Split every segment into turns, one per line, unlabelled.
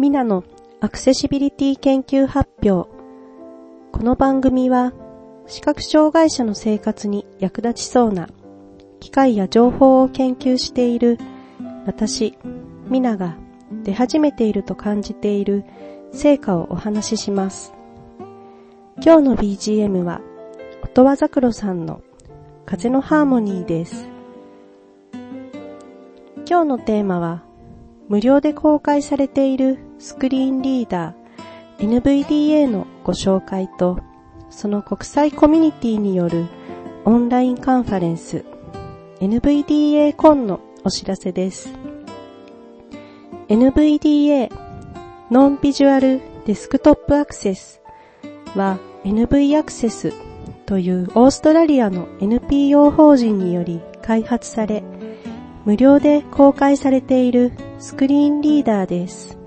ミナのアクセシビリティ研究発表。この番組は視覚障害者の生活に役立ちそうな機械や情報を研究している私、ミナが出始めていると感じている成果をお話しします。今日の BGM は音羽桜さんの風のハーモニーです。今日のテーマは無料で公開されているスクリーンリーダー NVDA のご紹介とその国際コミュニティによるオンラインカンファレンス NVDA コンのお知らせです。NVDA ノンビジュアルデスクトップアクセスは NV アクセスというオーストラリアの NPO 法人により開発され無料で公開されているスクリーンリーダーです。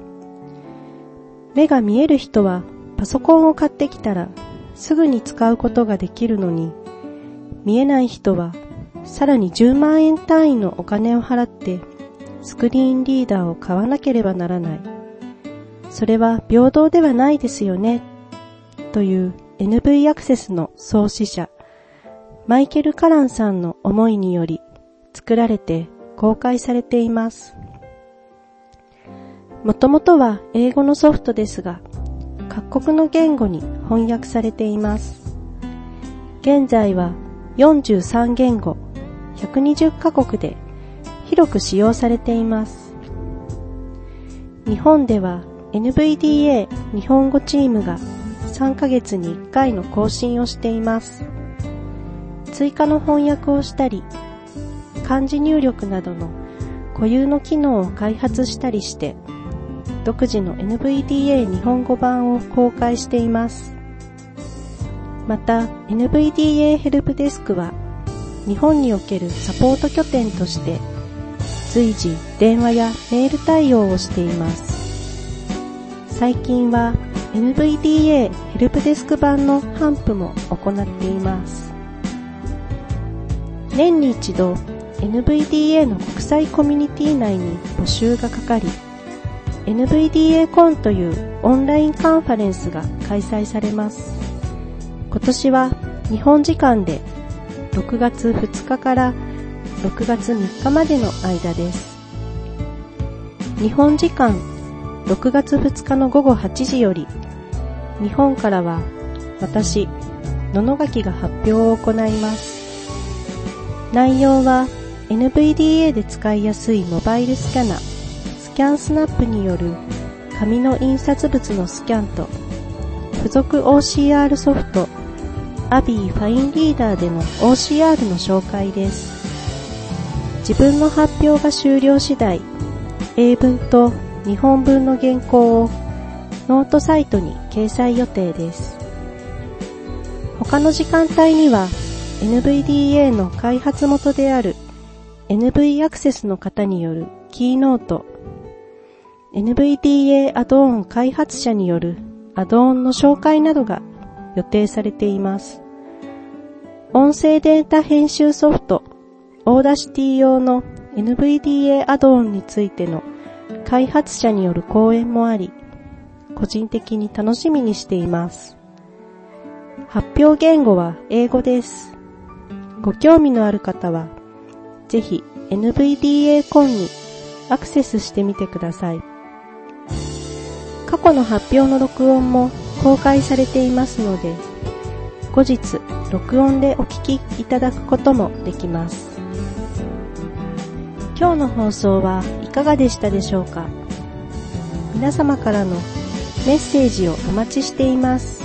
目が見える人はパソコンを買ってきたらすぐに使うことができるのに、見えない人はさらに10万円単位のお金を払ってスクリーンリーダーを買わなければならない。それは平等ではないですよね。という NV アクセスの創始者、マイケル・カランさんの思いにより作られて公開されています。もともとは英語のソフトですが、各国の言語に翻訳されています。現在は43言語、120カ国で広く使用されています。日本では NVDA 日本語チームが3ヶ月に1回の更新をしています。追加の翻訳をしたり、漢字入力などの固有の機能を開発したりして、独自の NVDA 日本語版を公開しています。また、NVDA ヘルプデスクは、日本におけるサポート拠点として、随時電話やメール対応をしています。最近は NVDA ヘルプデスク版の頒布も行っています。年に一度 NVDA の国際コミュニティ内に募集がかかり、NVDA コンというオンラインカンファレンスが開催されます。今年は日本時間で6月2日から6月3日までの間です。日本時間6月2日の午後8時より、日本からは私、野々垣が発表を行います。内容は NVDA で使いやすいモバイルスキャナ、 ScanSnap による紙の印刷物のスキャンと、付属 OCR ソフト、 ABBYY FineReader での OCR の紹介です。自分の発表が終了次第、英文と日本文の原稿をノートサイトに掲載予定です。他の時間帯には NVDA の開発元である NV アクセスの方によるキーノート、NVDA アドオン開発者によるアドオンの紹介などが予定されています。音声データ編集ソフト、 Audacity 用の NVDA アドオンについての開発者による講演もあり、個人的に楽しみにしています。発表言語は英語です。ご興味のある方は、ぜひ NVDA コンにアクセスしてみてください。過去の発表の録音も公開されていますので、後日録音でお聞きいただくこともできます。今日の放送はいかがでしたでしょうか？皆様からのメッセージをお待ちしています。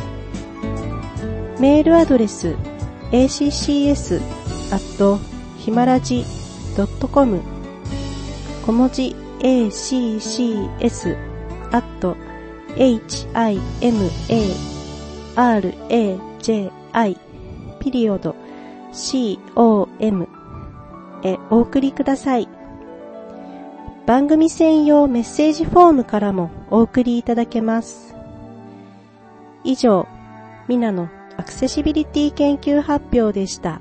メールアドレス accs アットヒマラジ .com 小文字 accs himaraji ピリオド com へお送りください。番組専用メッセージフォームからもお送りいただけます。以上、ミナのアクセシビリティ研究発表でした。